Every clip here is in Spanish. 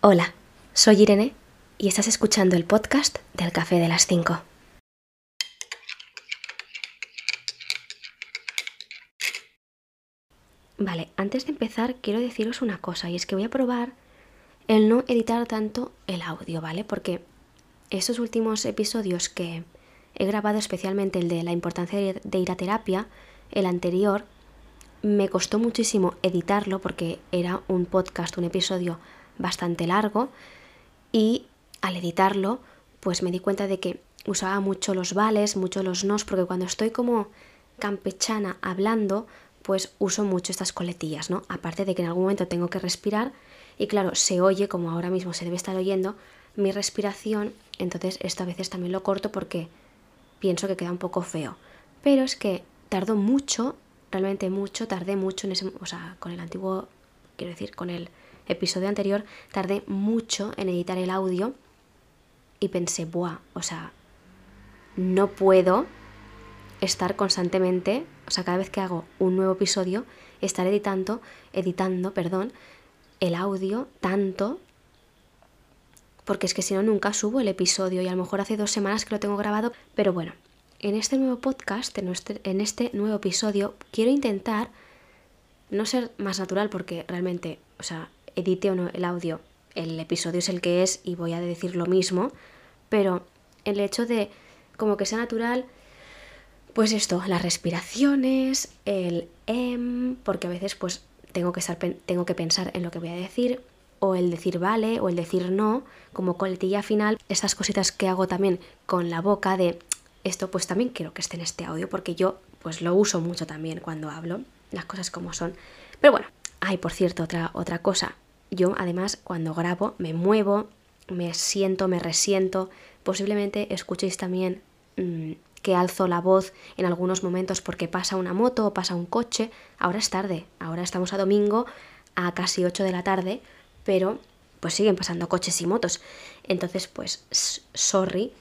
Hola, soy Irene y estás escuchando el podcast del Café de las 5. Vale, antes de empezar quiero deciros una cosa y es que voy a probar el no editar tanto el audio, ¿vale? Porque estos últimos episodios que he grabado, especialmente el de la importancia de ir a terapia, el anterior, me costó muchísimo editarlo porque era un podcast, un episodio bastante largo y al editarlo pues me di cuenta de que usaba mucho los vales, mucho los nos, porque cuando estoy como campechana hablando pues uso mucho estas coletillas, ¿no? Aparte de que en algún momento tengo que respirar y claro, se oye como ahora mismo se debe estar oyendo mi respiración, entonces esto a veces también lo corto porque pienso que queda un poco feo. Pero es que tardó mucho, realmente mucho, tardé mucho en ese, o sea, con el antiguo, quiero decir, con el episodio anterior, tardé mucho en editar el audio y pensé, buah, o sea, no puedo estar constantemente, o sea, cada vez que hago un nuevo episodio, estar editando, editando, perdón, el audio tanto, porque es que si no nunca subo el episodio y a lo mejor hace dos semanas que lo tengo grabado, pero bueno, en este nuevo podcast, en este, en este nuevo episodio, quiero intentar no ser más natural porque realmente, o sea, edite o no el audio, el episodio es el que es y voy a decir lo mismo, pero el hecho de como que sea natural, pues esto, las respiraciones, el em, porque a veces pues tengo que, estar, tengo que pensar en lo que voy a decir, o el decir vale, o el decir no, como coletilla final, estas cositas que hago también con la boca de esto pues también quiero que esté en este audio, porque yo pues lo uso mucho también cuando hablo, las cosas como son. Pero bueno, hay por cierto otra, otra cosa, yo además cuando grabo me muevo, me siento, me resiento, posiblemente escuchéis también mm, que alzo la voz en algunos momentos porque pasa una moto o pasa un coche. Ahora es tarde, ahora estamos a domingo a casi 8 de la tarde, pero pues siguen pasando coches y motos. Entonces, pues, sorry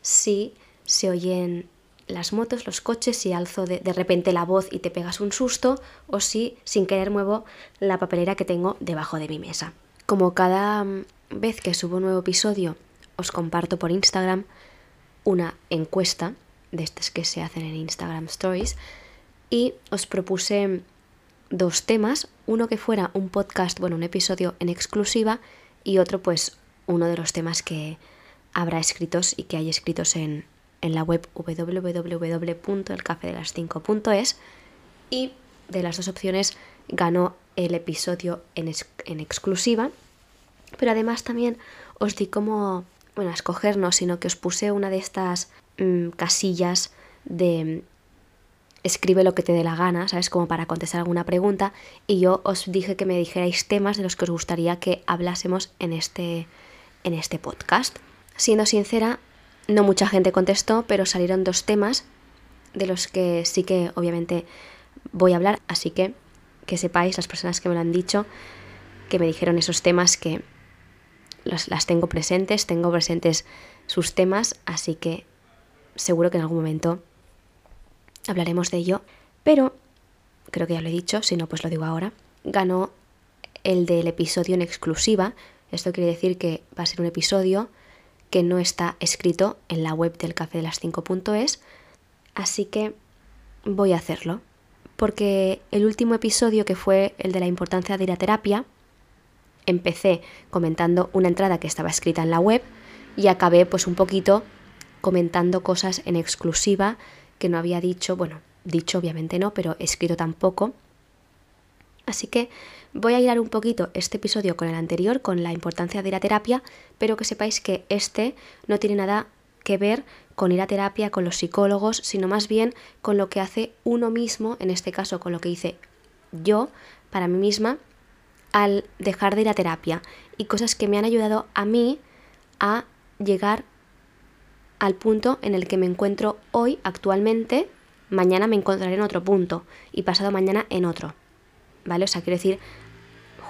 si se oyen las motos, los coches, si alzo de, repente la voz y te pegas un susto, o si sin querer muevo la papelera que tengo debajo de mi mesa. Como cada mm, vez que subo un nuevo episodio, os comparto por Instagram una encuesta de estas que se hacen en Instagram Stories y os propuse dos temas, uno que fuera un podcast, bueno, un episodio en exclusiva y otro pues uno de los temas que habrá escritos y que hay escritos en, en la web www.elcafedelas5.es y de las dos opciones ganó el episodio en, en, exclusiva, pero además también os di como, bueno, a escogernos, sino que os puse una de estas mmm, casillas de escribe lo que te dé la gana, ¿sabes? Como para contestar alguna pregunta y yo os dije que me dijerais temas de los que os gustaría que hablásemos en este, en este podcast. Siendo sincera, no mucha gente contestó, pero salieron dos temas de los que sí que obviamente voy a hablar, así que que sepáis, las personas que me lo han dicho, que me dijeron esos temas que las tengo presentes, tengo presentes sus temas, así que seguro que en algún momento hablaremos de ello, pero creo que ya lo he dicho, si no pues lo digo ahora, ganó el del episodio en exclusiva, esto quiere decir que va a ser un episodio que no está escrito en la web del café de las 5.es, así que voy a hacerlo. Porque el último episodio, que fue el de la importancia de ir a terapia, empecé comentando una entrada que estaba escrita en la web y acabé pues un poquito comentando cosas en exclusiva que no había dicho, bueno, dicho obviamente no, pero escrito tampoco. Así que voy a hilar un poquito este episodio con el anterior, con la importancia de ir a terapia, pero que sepáis que este no tiene nada que ver con ir a terapia, con los psicólogos, sino más bien con lo que hace uno mismo, en este caso con lo que hice yo para mí misma, al dejar de ir a terapia y cosas que me han ayudado a mí a llegar al punto en el que me encuentro hoy actualmente, mañana me encontraré en otro punto y pasado mañana en otro. ¿vale? O sea, quiero decir,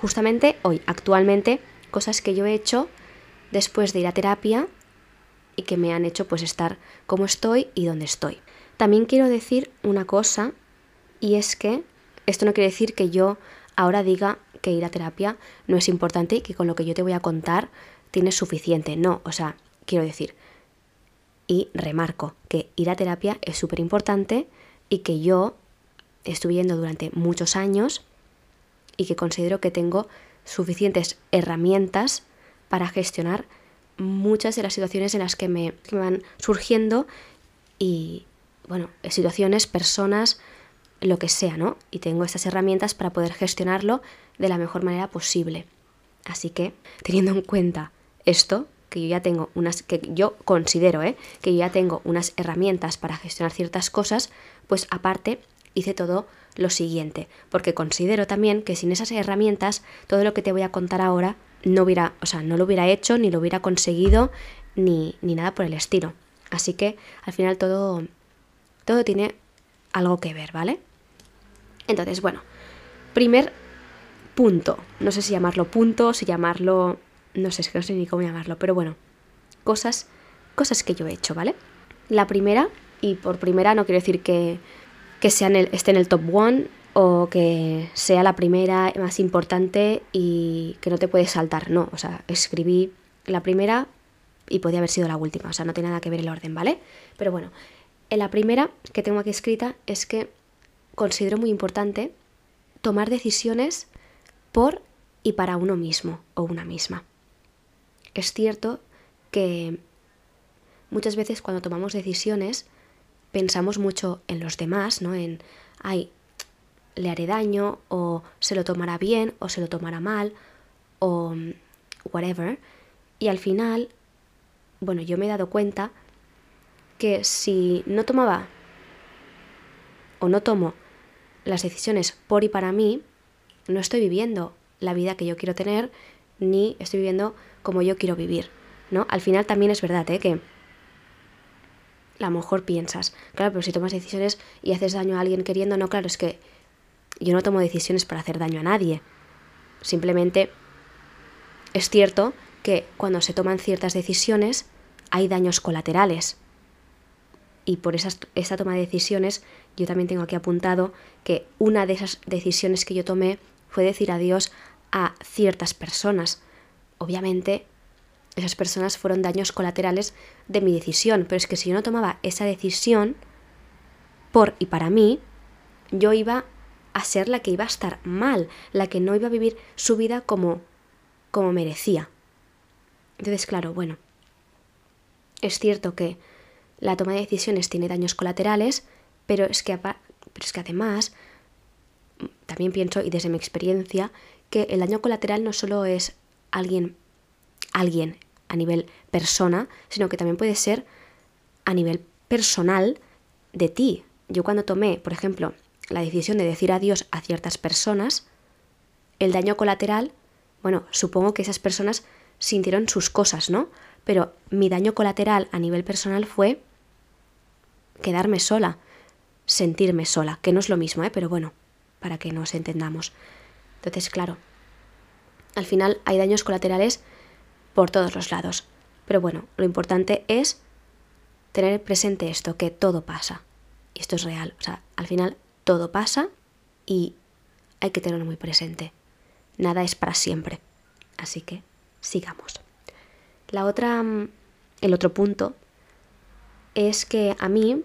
justamente hoy, actualmente, cosas que yo he hecho después de ir a terapia y que me han hecho pues estar como estoy y donde estoy. También quiero decir una cosa y es que esto no quiere decir que yo ahora diga que ir a terapia no es importante y que con lo que yo te voy a contar tienes suficiente. No, o sea, quiero decir, y remarco que ir a terapia es súper importante y que yo estuve yendo durante muchos años y que considero que tengo suficientes herramientas para gestionar muchas de las situaciones en las que me, van surgiendo y, bueno, situaciones, personas, lo que sea, ¿no? Y tengo estas herramientas para poder gestionarlo de la mejor manera posible. Así que, teniendo en cuenta esto, que yo ya tengo unas, que yo considero, ¿eh? que yo ya tengo unas herramientas para gestionar ciertas cosas, pues aparte hice todo lo siguiente, porque considero también que sin esas herramientas, todo lo que te voy a contar ahora no hubiera, o sea, no lo hubiera hecho, ni lo hubiera conseguido, ni, ni nada por el estilo. Así que al final todo, todo tiene algo que ver, ¿vale? Entonces, bueno, primer punto, no sé si llamarlo punto, si llamarlo, no sé, es que no sé ni cómo llamarlo, pero bueno, cosas, cosas que yo he hecho, ¿vale? La primera, y por primera no quiero decir que, que sea en el, esté en el top one o que sea la primera más importante y que no te puedes saltar, no, o sea, escribí la primera y podía haber sido la última, o sea, no tiene nada que ver el orden, ¿vale? Pero bueno, en la primera que tengo aquí escrita es que considero muy importante tomar decisiones por y para uno mismo o una misma. Es cierto que muchas veces cuando tomamos decisiones pensamos mucho en los demás, ¿no? En, ay, le haré daño o se lo tomará bien o se lo tomará mal o whatever. Y al final, bueno, yo me he dado cuenta que si no tomaba o no tomo las decisiones por y para mí, no estoy viviendo la vida que yo quiero tener, ni estoy viviendo como yo quiero vivir, ¿no? Al final también es verdad, ¿eh? Que a lo mejor piensas, claro, pero si tomas decisiones y haces daño a alguien queriendo, no, claro, es que yo no tomo decisiones para hacer daño a nadie. Simplemente es cierto que cuando se toman ciertas decisiones hay daños colaterales y por esas, esa toma de decisiones yo también tengo aquí apuntado que una de esas decisiones que yo tomé fue decir adiós a ciertas personas. Obviamente esas personas fueron daños colaterales de mi decisión, pero es que si yo no tomaba esa decisión por y para mí, yo iba a ser la que iba a estar mal, la que no iba a vivir su vida como como merecía. Entonces, claro, bueno, es cierto que la toma de decisiones tiene daños colaterales, pero es que, pero es que además, también pienso, y desde mi experiencia, que el daño colateral no solo es alguien, alguien a nivel persona, sino que también puede ser a nivel personal de ti. Yo cuando tomé, por ejemplo, la decisión de decir adiós a ciertas personas, el daño colateral, bueno, supongo que esas personas sintieron sus cosas, ¿no? Pero mi daño colateral a nivel personal fue quedarme sola, sentirme sola, que no es lo mismo, ¿eh? pero bueno, para que nos entendamos. Entonces, claro, al final hay daños colaterales por todos los lados. Pero bueno, lo importante es tener presente esto, que todo pasa. Y esto es real. O sea, al final todo pasa y hay que tenerlo muy presente. Nada es para siempre. Así que sigamos. La otra, mm, el otro punto es que a mí,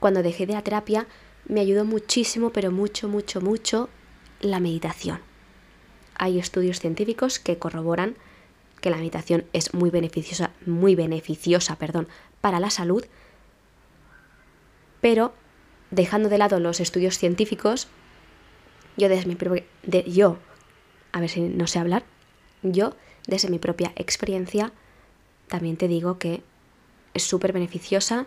cuando dejé de la terapia, me ayudó muchísimo, pero mucho, mucho, mucho la meditación. Hay estudios científicos que corroboran que la meditación es muy beneficiosa, muy beneficiosa, perdón, para la salud, pero dejando de lado los estudios científicos, yo desde mi propia, de, yo, a ver si no sé hablar, yo desde mi propia experiencia también te digo que es súper beneficiosa,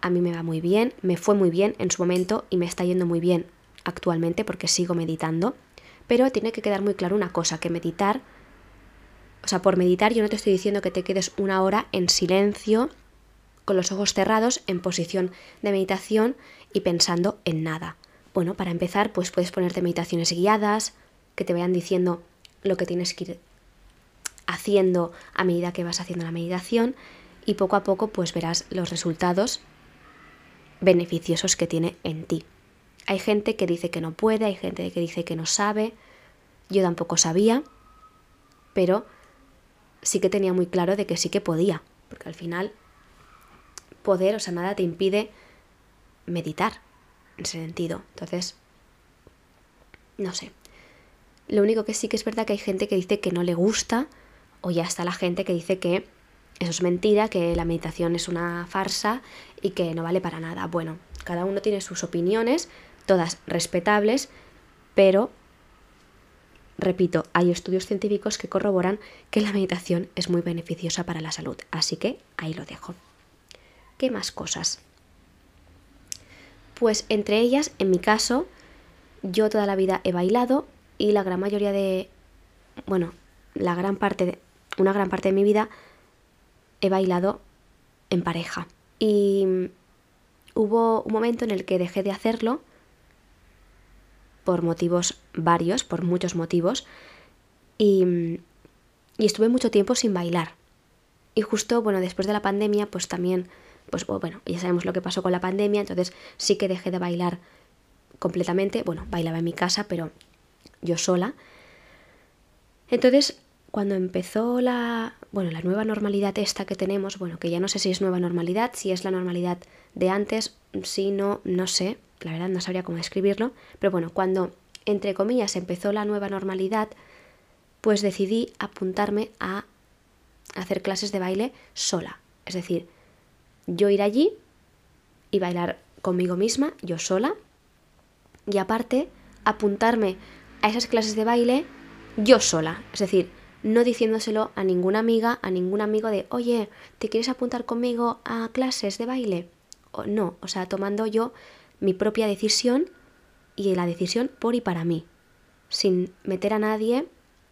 a mí me va muy bien, me fue muy bien en su momento y me está yendo muy bien actualmente porque sigo meditando, pero tiene que quedar muy claro una cosa, que meditar, o sea, por meditar yo no te estoy diciendo que te quedes una hora en silencio, con los ojos cerrados, en posición de meditación y pensando en nada. Bueno, para empezar, pues puedes ponerte meditaciones guiadas, que te vayan diciendo lo que tienes que ir haciendo a medida que vas haciendo la meditación y poco a poco pues verás los resultados beneficiosos que tiene en ti. Hay gente que dice que no puede, hay gente que dice que no sabe yo tampoco sabía, pero sí que tenía muy claro de que sí que podía, porque al final poder, o sea, nada te impide meditar en ese sentido. Entonces, no sé. Lo único que sí que es verdad que hay gente que dice que no le gusta, o ya está la gente que dice que eso es mentira, que la meditación es una farsa y que no vale para nada. Bueno, cada uno tiene sus opiniones, todas respetables, pero, repito, hay estudios científicos que corroboran que la meditación es muy beneficiosa para la salud. Así que ahí lo dejo. ¿Qué más cosas? Pues entre ellas, en mi caso, yo toda la vida he bailado y la gran mayoría de, bueno, la gran parte de, una gran parte de mi vida he bailado en pareja. Y hubo un momento en el que dejé de hacerlo por motivos varios, por muchos motivos, y, y estuve mucho tiempo sin bailar. Y justo, bueno, después de la pandemia, pues también, pues bueno, ya sabemos lo que pasó con la pandemia, entonces sí que dejé de bailar completamente, bueno, bailaba en mi casa, pero yo sola. Entonces, cuando empezó la, bueno, la nueva normalidad esta que tenemos, bueno, que ya no sé si es nueva normalidad, si es la normalidad de antes, si no, no sé, la verdad no sabría cómo describirlo, pero bueno, cuando entre comillas empezó la nueva normalidad, pues decidí apuntarme a hacer clases de baile sola, es decir, yo ir allí y bailar conmigo misma, yo sola, y aparte apuntarme a esas clases de baile yo sola, es decir, no diciéndoselo a ninguna amiga, a ningún amigo de, oye, ¿te quieres apuntar conmigo a clases de baile? O no, o sea, tomando yo mi propia decisión y la decisión por y para mí, sin meter a nadie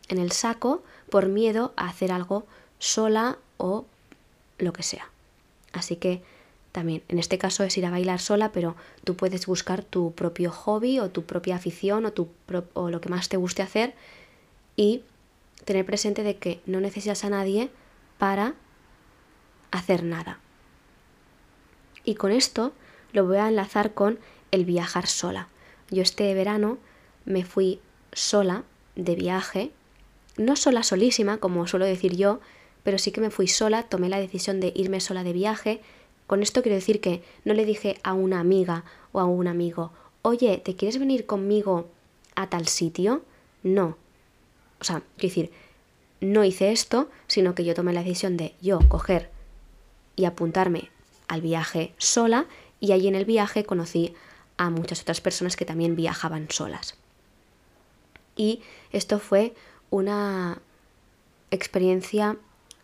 en el saco por miedo a hacer algo sola o lo que sea. Así que también, en este caso es ir a bailar sola, pero tú puedes buscar tu propio hobby o tu propia afición o, tu o lo que más te guste hacer y tener presente de que no necesitas a nadie para hacer nada. Y con esto lo voy a enlazar con el viajar sola. Yo este verano me fui sola de viaje, no sola solísima, como suelo decir yo, pero sí que me fui sola, tomé la decisión de irme sola de viaje. Con esto quiero decir que no le dije a una amiga o a un amigo, oye, ¿te quieres venir conmigo a tal sitio? No, o sea, quiero decir, no hice esto, sino que yo tomé la decisión de yo coger y apuntarme al viaje sola y allí en el viaje conocí a muchas otras personas que también viajaban solas. Y esto fue una experiencia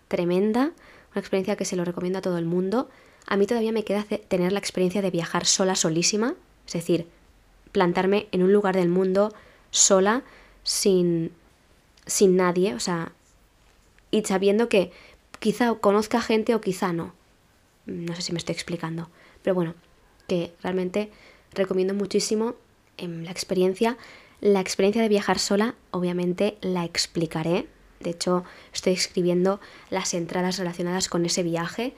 tremenda, una experiencia que se lo recomiendo a todo el mundo. A mí todavía me queda tener la experiencia de viajar sola, solísima, es decir, plantarme en un lugar del mundo sola, sin sin nadie, o sea, y sabiendo que quizá conozca gente o quizá no. No sé si me estoy explicando, pero bueno, que realmente recomiendo muchísimo em, la experiencia. La experiencia de viajar sola, obviamente, la explicaré. De hecho, estoy escribiendo las entradas relacionadas con ese viaje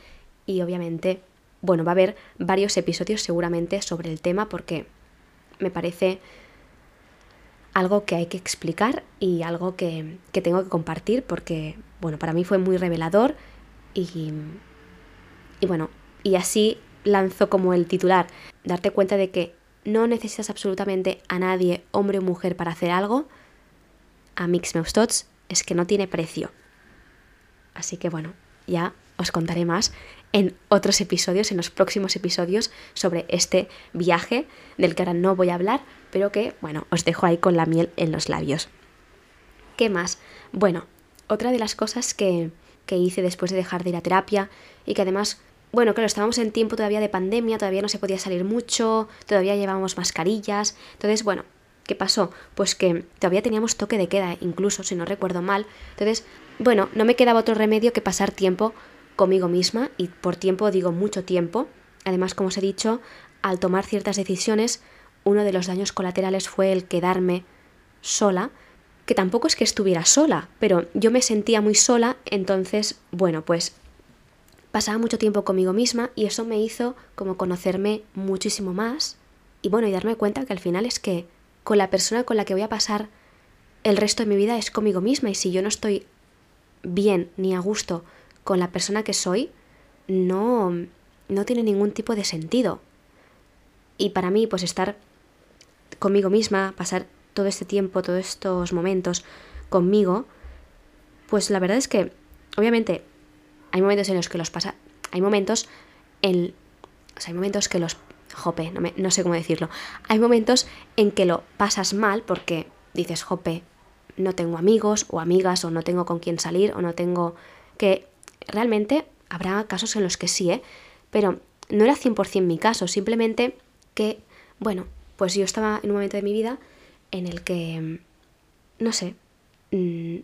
y obviamente, bueno, va a haber varios episodios seguramente sobre el tema porque me parece algo que hay que explicar y algo que, tengo que compartir porque, bueno, para mí fue muy revelador y, y bueno, y así lanzo como el titular, darte cuenta de que no necesitas absolutamente a nadie, hombre o mujer, para hacer algo, a Mix Meustots es que no tiene precio. Así que bueno, ya os contaré más en otros episodios, en los próximos episodios, sobre este viaje del que ahora no voy a hablar, pero que, bueno, os dejo ahí con la miel en los labios. ¿Qué más? Bueno, otra de las cosas que, que hice después de dejar de ir a terapia y que además bueno, claro, estábamos en tiempo todavía de pandemia, todavía no se podía salir mucho, todavía llevábamos mascarillas. Entonces, bueno, ¿qué pasó? Pues que todavía teníamos toque de queda, incluso, si no recuerdo mal. Entonces, bueno, no me quedaba otro remedio que pasar tiempo conmigo misma, y por tiempo digo mucho tiempo. Además, como os he dicho, al tomar ciertas decisiones, uno de los daños colaterales fue el quedarme sola, que tampoco es que estuviera sola, pero yo me sentía muy sola, entonces, bueno, pues pasaba mucho tiempo conmigo misma y eso me hizo como conocerme muchísimo más y bueno, y darme cuenta que al final es que con la persona con la que voy a pasar el resto de mi vida es conmigo misma y si yo no estoy bien ni a gusto con la persona que soy, no, no tiene ningún tipo de sentido. Y para mí, pues estar conmigo misma, pasar todo este tiempo, todos estos momentos conmigo, pues la verdad es que, obviamente, hay momentos en los que los pasa, hay momentos en, o sea, hay momentos que los, jope, no, no sé cómo decirlo, hay momentos en que lo pasas mal porque dices, jope, no tengo amigos o amigas o no tengo con quién salir o no tengo que realmente habrá casos en los que sí, ¿eh? pero no era 100% mi caso, simplemente que, bueno, pues yo estaba en un momento de mi vida en el que, no sé, mm,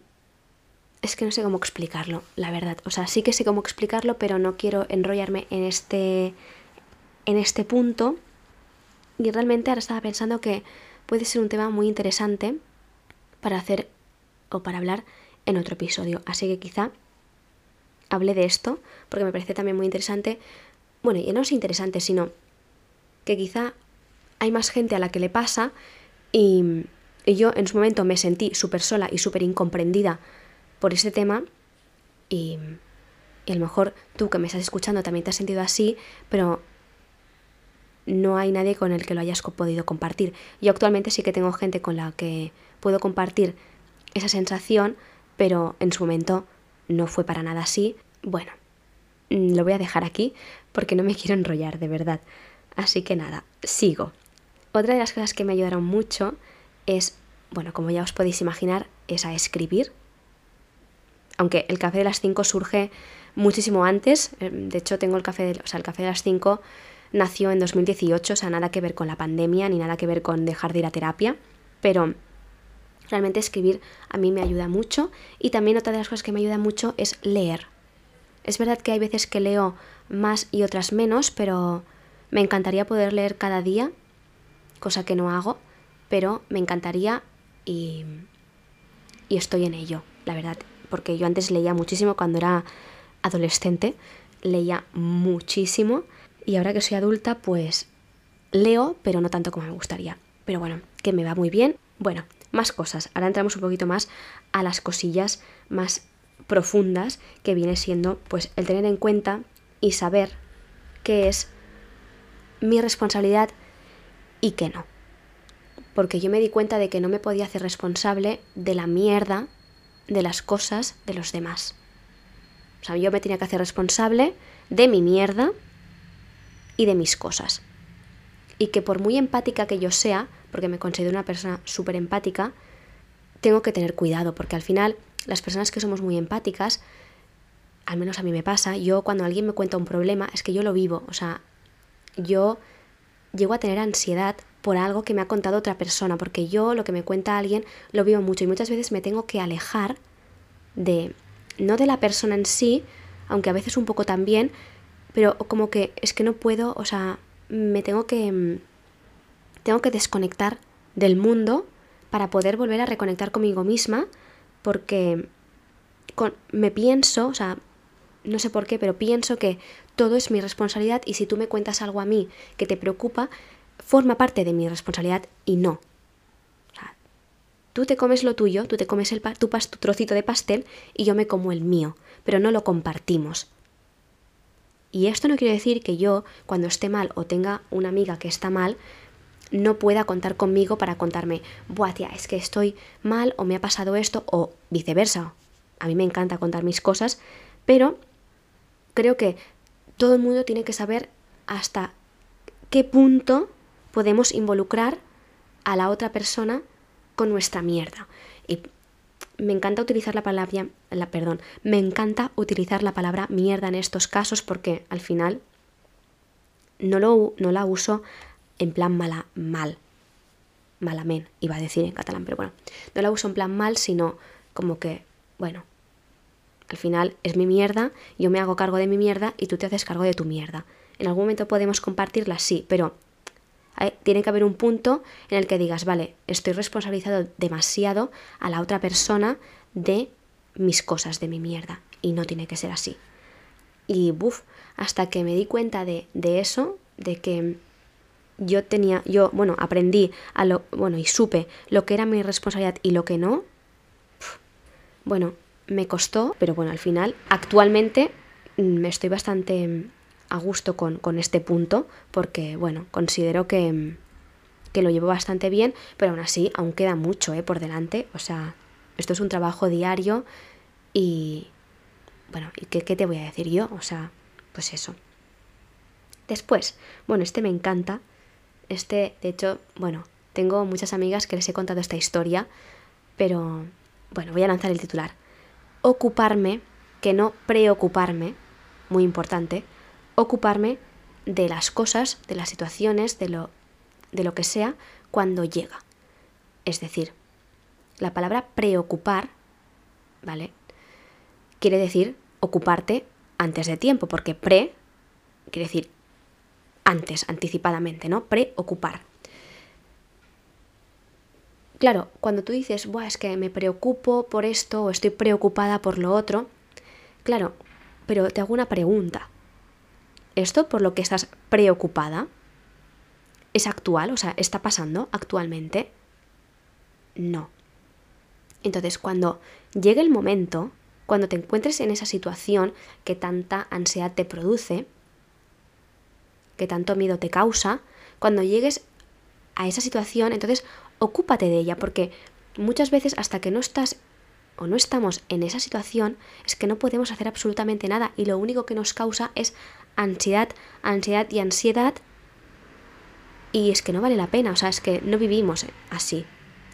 es que no sé cómo explicarlo, la verdad. O sea, sí que sé cómo explicarlo, pero no quiero enrollarme en este, en este punto. Y realmente ahora estaba pensando que puede ser un tema muy interesante para hacer o para hablar en otro episodio. Así que quizá hable de esto, porque me parece también muy interesante. Bueno, y no es interesante, sino que quizá hay más gente a la que le pasa y, yo en su momento me sentí súper sola y súper incomprendida por ese tema y, y a lo mejor tú que me estás escuchando también te has sentido así, pero no hay nadie con el que lo hayas podido compartir. Yo actualmente sí que tengo gente con la que puedo compartir esa sensación, pero en su momento no fue para nada así. Bueno, mm, lo voy a dejar aquí porque no me quiero enrollar, de verdad. Así que nada, sigo. Otra de las cosas que me ayudaron mucho es, bueno, como ya os podéis imaginar, es a escribir. Aunque el café de las 5 surge muchísimo antes, eh, de hecho tengo el café, de, o sea, el café de las 5 nació en 2018, o sea, nada que ver con la pandemia ni nada que ver con dejar de ir a terapia, pero realmente escribir a mí me ayuda mucho y también otra de las cosas que me ayuda mucho es leer. Es verdad que hay veces que leo más y otras menos, pero me encantaría poder leer cada día, cosa que no hago, pero me encantaría y, y estoy en ello, la verdad, porque yo antes leía muchísimo cuando era adolescente, leía muchísimo y ahora que soy adulta, pues leo, pero no tanto como me gustaría. Pero bueno, que me va muy bien. Bueno, más cosas. Ahora entramos un poquito más a las cosillas más profundas que viene siendo pues el tener en cuenta y saber qué es mi responsabilidad y qué no. Porque yo me di cuenta de que no me podía hacer responsable de la mierda de las cosas de los demás. O sea, yo me tenía que hacer responsable de mi mierda y de mis cosas. Y que por muy empática que yo sea, porque me considero una persona súper empática, tengo que tener cuidado, porque al final las personas que somos muy empáticas, al menos a mí me pasa, yo cuando alguien me cuenta un problema, es que yo lo vivo, o sea, yo llego a tener ansiedad por algo que me ha contado otra persona, porque yo lo que me cuenta alguien lo vivo mucho y muchas veces me tengo que alejar de, no de la persona en sí, aunque a veces un poco también, pero como que es que no puedo, o sea, me tengo que mm, tengo que desconectar del mundo para poder volver a reconectar conmigo misma porque con, me pienso, o sea, no sé por qué, pero pienso que todo es mi responsabilidad y si tú me cuentas algo a mí que te preocupa, forma parte de mi responsabilidad y no. Tú te comes lo tuyo, tú te comes el, tu, tu trocito de pastel y yo me como el mío, pero no lo compartimos. Y esto no quiere decir que yo, cuando esté mal o tenga una amiga que está mal, no pueda contar conmigo para contarme, buah, tía, es que estoy mal o me ha pasado esto o viceversa. A mí me encanta contar mis cosas, pero creo que todo el mundo tiene que saber hasta qué punto podemos involucrar a la otra persona con nuestra mierda. Y me encanta utilizar la palabra, la, perdón, me encanta utilizar la palabra mierda en estos casos porque al final no, lo, no la uso en plan mala, mal, malamen, iba a decir en catalán, pero bueno, no la uso en plan mal, sino como que, bueno, al final es mi mierda, yo me hago cargo de mi mierda y tú te haces cargo de tu mierda. En algún momento podemos compartirla, sí, pero tiene que haber un punto en el que digas, vale, estoy responsabilizado demasiado a la otra persona de mis cosas, de mi mierda. Y no tiene que ser así. Y buf, hasta que me di cuenta de, de eso, de que yo tenía, yo, bueno, aprendí a lo, bueno, y supe lo que era mi responsabilidad y lo que no, bueno, me costó, pero bueno, al final, actualmente me mm, estoy bastante mm, a gusto con, con este punto, porque bueno, considero que, mm, que, lo llevo bastante bien, pero aún así, aún queda mucho ¿eh? por delante, o sea, esto es un trabajo diario y, bueno, ¿y qué, qué te voy a decir yo? O sea, pues eso. Después, bueno, este me encanta, este, de hecho, bueno, tengo muchas amigas que les he contado esta historia, pero bueno, voy a lanzar el titular ocuparme, que no preocuparme, muy importante, ocuparme de las cosas, de las situaciones, de lo, de lo que sea, cuando llega. Es decir, la palabra preocupar, ¿vale? Quiere decir ocuparte antes de tiempo, porque pre quiere decir antes, anticipadamente, ¿no? Preocupar. Claro, cuando tú dices, Buah, es que me preocupo por esto o estoy preocupada por lo otro, claro, pero te hago una pregunta. ¿Esto por lo que estás preocupada es actual? O sea, ¿está pasando actualmente? No. Entonces, cuando llegue el momento, cuando te encuentres en esa situación que tanta ansiedad te produce, que tanto miedo te causa, cuando llegues a esa situación, entonces ocúpate de ella, porque muchas veces hasta que no estás o no estamos en esa situación, es que no podemos hacer absolutamente nada y lo único que nos causa es ansiedad, ansiedad y ansiedad. Y es que no vale la pena, o sea, es que no vivimos así,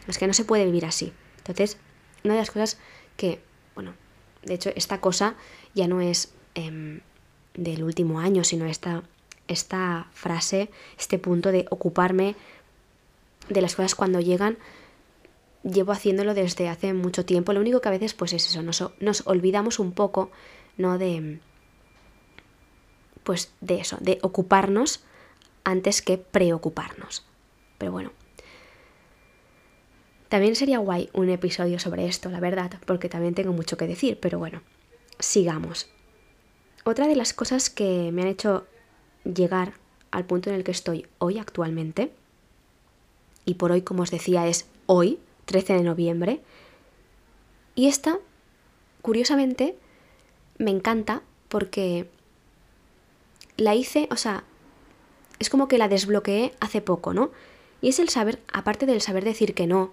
es que no se puede vivir así. Entonces, una de las cosas que, bueno, de hecho, esta cosa ya no es em, del último año, sino esta, esta frase, este punto de ocuparme de las cosas cuando llegan, llevo haciéndolo desde hace mucho tiempo. Lo único que a veces, pues es eso, nos, nos olvidamos un poco, ¿no? De. Pues de eso, de ocuparnos antes que preocuparnos. Pero bueno. También sería guay un episodio sobre esto, la verdad, porque también tengo mucho que decir, pero bueno, sigamos. Otra de las cosas que me han hecho llegar al punto en el que estoy hoy actualmente y por hoy, como os decía, es hoy, 13 de noviembre. Y esta, curiosamente, me encanta porque la hice, o sea, es como que la desbloqueé hace poco, ¿no? Y es el saber, aparte del saber decir que no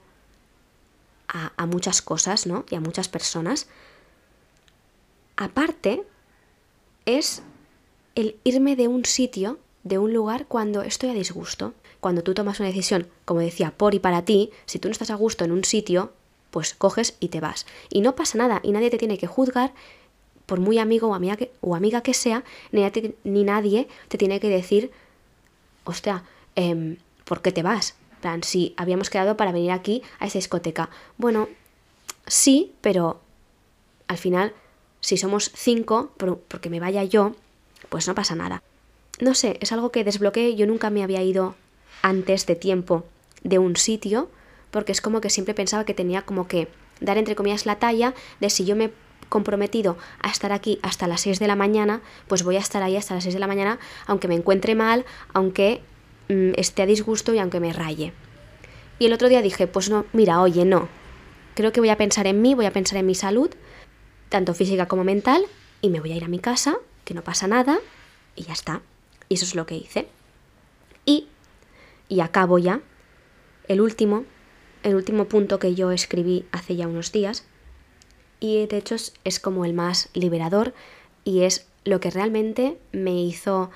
a, a muchas cosas, ¿no? Y a muchas personas, aparte es el irme de un sitio, de un lugar, cuando estoy a disgusto cuando tú tomas una decisión, como decía, por y para ti, si tú no estás a gusto en un sitio, pues coges y te vas. Y no pasa nada, y nadie te tiene que juzgar, por muy amigo o amiga que, o amiga que sea, ni, nadie te tiene que decir, hostia, eh, ¿por qué te vas? plan, si habíamos quedado para venir aquí a esa discoteca. Bueno, sí, pero al final, si somos cinco, porque me vaya yo, pues no pasa nada. No sé, es algo que desbloqueé, yo nunca me había ido antes de tiempo de un sitio, porque es como que siempre pensaba que tenía como que dar entre comillas la talla de si yo me he comprometido a estar aquí hasta las 6 de la mañana, pues voy a estar ahí hasta las 6 de la mañana, aunque me encuentre mal, aunque mm, esté a disgusto y aunque me raye. Y el otro día dije, pues no, mira, oye, no. Creo que voy a pensar en mí, voy a pensar en mi salud, tanto física como mental, y me voy a ir a mi casa, que no pasa nada, y ya está. Y eso es lo que hice. Y y acabo ya, el último, el último punto que yo escribí hace ya unos días, y de hecho es, como el más liberador y es lo que realmente me hizo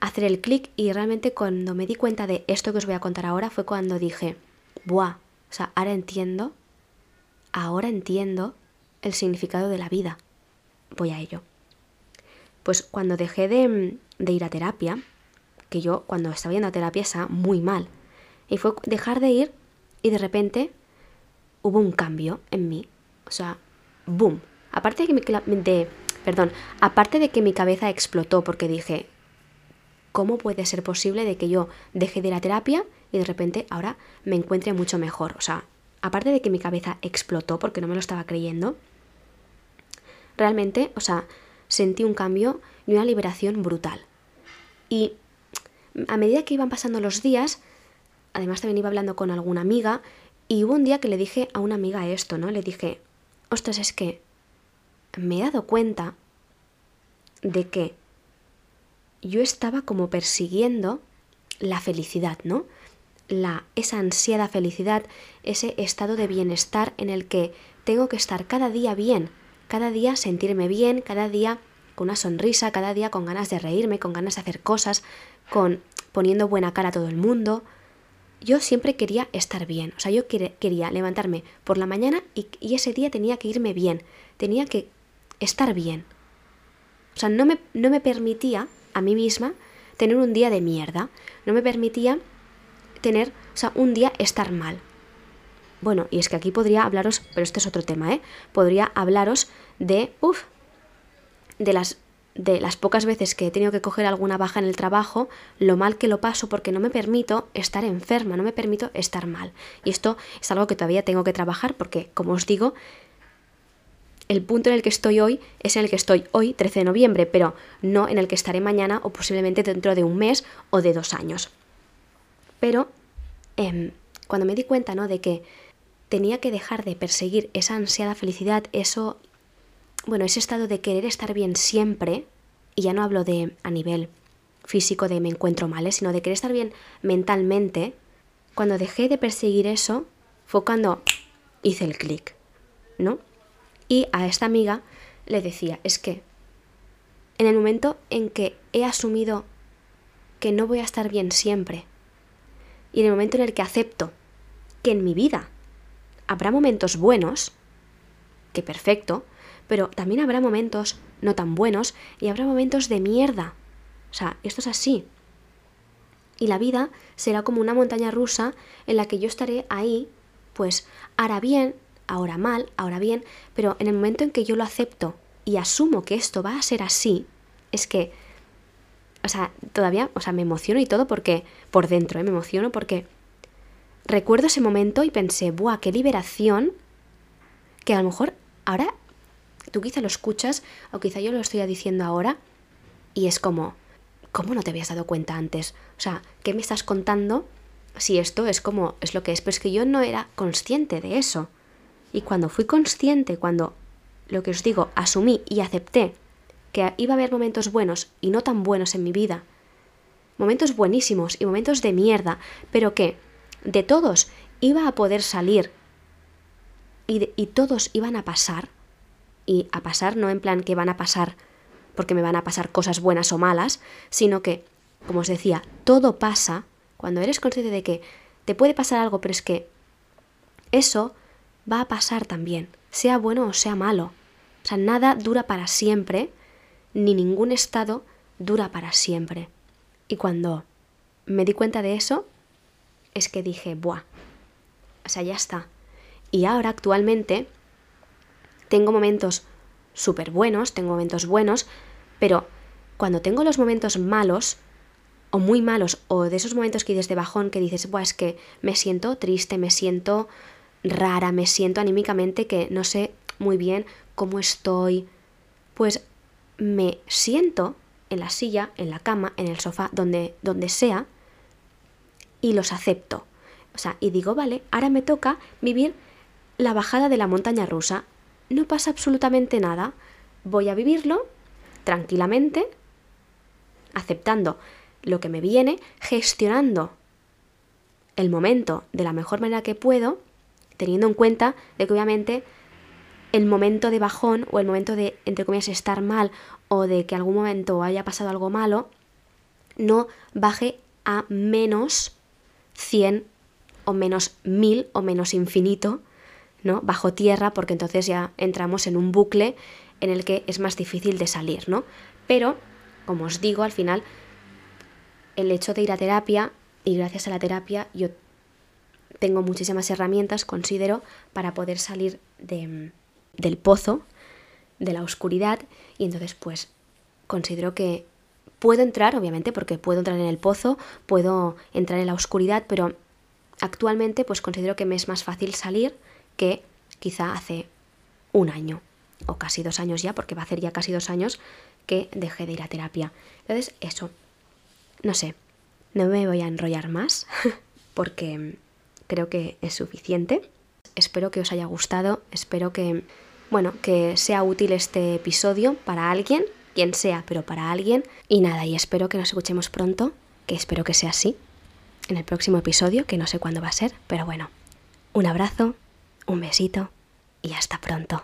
hacer el clic y realmente cuando me di cuenta de esto que os voy a contar ahora fue cuando dije, ¡buah! O sea, ahora entiendo, ahora entiendo el significado de la vida. Voy a ello. Pues cuando dejé de, de ir a terapia, que yo cuando estaba yendo a terapia estaba muy mal. Y fue dejar de ir y de repente hubo un cambio en mí. O sea, boom. Aparte de que mi, perdón, aparte de que mi cabeza explotó porque dije, ¿cómo puede ser posible de que yo deje de ir a terapia y de repente ahora me encuentre mucho mejor? O sea, aparte de que mi cabeza explotó porque no me lo estaba creyendo, realmente, o sea, sentí un cambio y una liberación brutal. Y a medida que iban pasando los días, además también iba hablando con alguna amiga, y hubo un día que le dije a una amiga esto, ¿no? Le dije, ostras, es que me he dado cuenta de que yo estaba como persiguiendo la felicidad, ¿no? La, esa ansiada felicidad, ese estado de bienestar en el que tengo que estar cada día bien, cada día sentirme bien, cada día con una sonrisa, cada día con ganas de reírme, con ganas de hacer cosas, con poniendo buena cara a todo el mundo. Yo siempre quería estar bien, o sea, yo quería levantarme por la mañana y, y ese día tenía que irme bien, tenía que estar bien. O sea, no me, no me permitía a mí misma tener un día de mierda, no me permitía tener, o sea, un día estar mal. Bueno, y es que aquí podría hablaros, pero este es otro tema, ¿eh? Podría hablaros de, uff, de las de las pocas veces que he tenido que coger alguna baja en el trabajo, lo mal que lo paso porque no me permito estar enferma, no me permito estar mal. Y esto es algo que todavía tengo que trabajar porque, como os digo, el punto en el que estoy hoy es en el que estoy hoy, 13 de noviembre, pero no en el que estaré mañana o posiblemente dentro de un mes o de dos años. Pero em, cuando me di cuenta ¿no? de que tenía que dejar de perseguir esa ansiada felicidad, eso, bueno, ese estado de querer estar bien siempre, y ya no hablo de a nivel físico de me encuentro mal, ¿eh? sino de querer estar bien mentalmente, cuando dejé de perseguir eso, fue cuando hice el clic, ¿no? Y a esta amiga le decía, es que en el momento en que he asumido que no voy a estar bien siempre, y en el momento en el que acepto que en mi vida habrá momentos buenos, que perfecto, pero también habrá momentos no tan buenos y habrá momentos de mierda. O sea, esto es así. Y la vida será como una montaña rusa en la que yo estaré ahí, pues hará bien, ahora mal, ahora bien, pero en el momento en que yo lo acepto y asumo que esto va a ser así, es que, o sea, todavía, o sea, me emociono y todo porque, por dentro, ¿eh? me emociono porque recuerdo ese momento y pensé, ¡buah, qué liberación! Que a lo mejor ahora tú quizá lo escuchas o quizá yo lo estoy diciendo ahora y es como, ¿cómo no te habías dado cuenta antes? O sea, ¿qué me estás contando? Si esto es como, es lo que es, pero es que yo no era consciente de eso. Y cuando fui consciente, cuando, lo que os digo, asumí y acepté que iba a haber momentos buenos y no tan buenos en mi vida, momentos buenísimos y momentos de mierda, pero que de todos iba a poder salir y, y todos iban a pasar, y a pasar no en plan que van a pasar porque me van a pasar cosas buenas o malas, sino que, como os decía, todo pasa cuando eres consciente de que te puede pasar algo, pero es que eso va a pasar también, sea bueno o sea malo. O sea, nada dura para siempre, ni ningún estado dura para siempre. Y cuando me di cuenta de eso, es que dije, buah, o sea, ya está. Y ahora actualmente tengo momentos súper buenos, tengo momentos buenos, pero cuando tengo los momentos malos, o muy malos, o de esos momentos que dices de bajón, que dices, buah, es que me siento triste, me siento rara, me siento anímicamente que no sé muy bien cómo estoy, pues me siento en la silla, en la cama, en el sofá, donde, donde sea, y los acepto. O sea, y digo, vale, ahora me toca vivir la bajada de la montaña rusa. No pasa absolutamente nada. Voy a vivirlo tranquilamente, aceptando lo que me viene, gestionando el momento de la mejor manera que puedo teniendo en cuenta de que obviamente el momento de bajón o el momento de, entre comillas, estar mal o de que algún momento haya pasado algo malo, no baje a menos 100 o menos 1000 o menos infinito, ¿no? Bajo tierra, porque entonces ya entramos en un bucle en el que es más difícil de salir, ¿no? Pero, como os digo, al final, el hecho de ir a terapia, y gracias a la terapia, yo tengo muchísimas herramientas, considero, para poder salir de, del pozo, de la oscuridad, y entonces pues considero que puedo entrar, obviamente, porque puedo entrar en el pozo, puedo entrar en la oscuridad, pero actualmente pues considero que me es más fácil salir que quizá hace un año o casi dos años ya, porque va a hacer ya casi dos años que dejé de ir a terapia. Entonces, eso, no sé, no me voy a enrollar más porque creo que es suficiente. Espero que os haya gustado, espero que bueno, que sea útil este episodio para alguien, quien sea, pero para alguien. Y nada, y espero que nos escuchemos pronto, que espero que sea así, en el próximo episodio, que no sé cuándo va a ser, pero bueno, un abrazo, un besito y hasta pronto.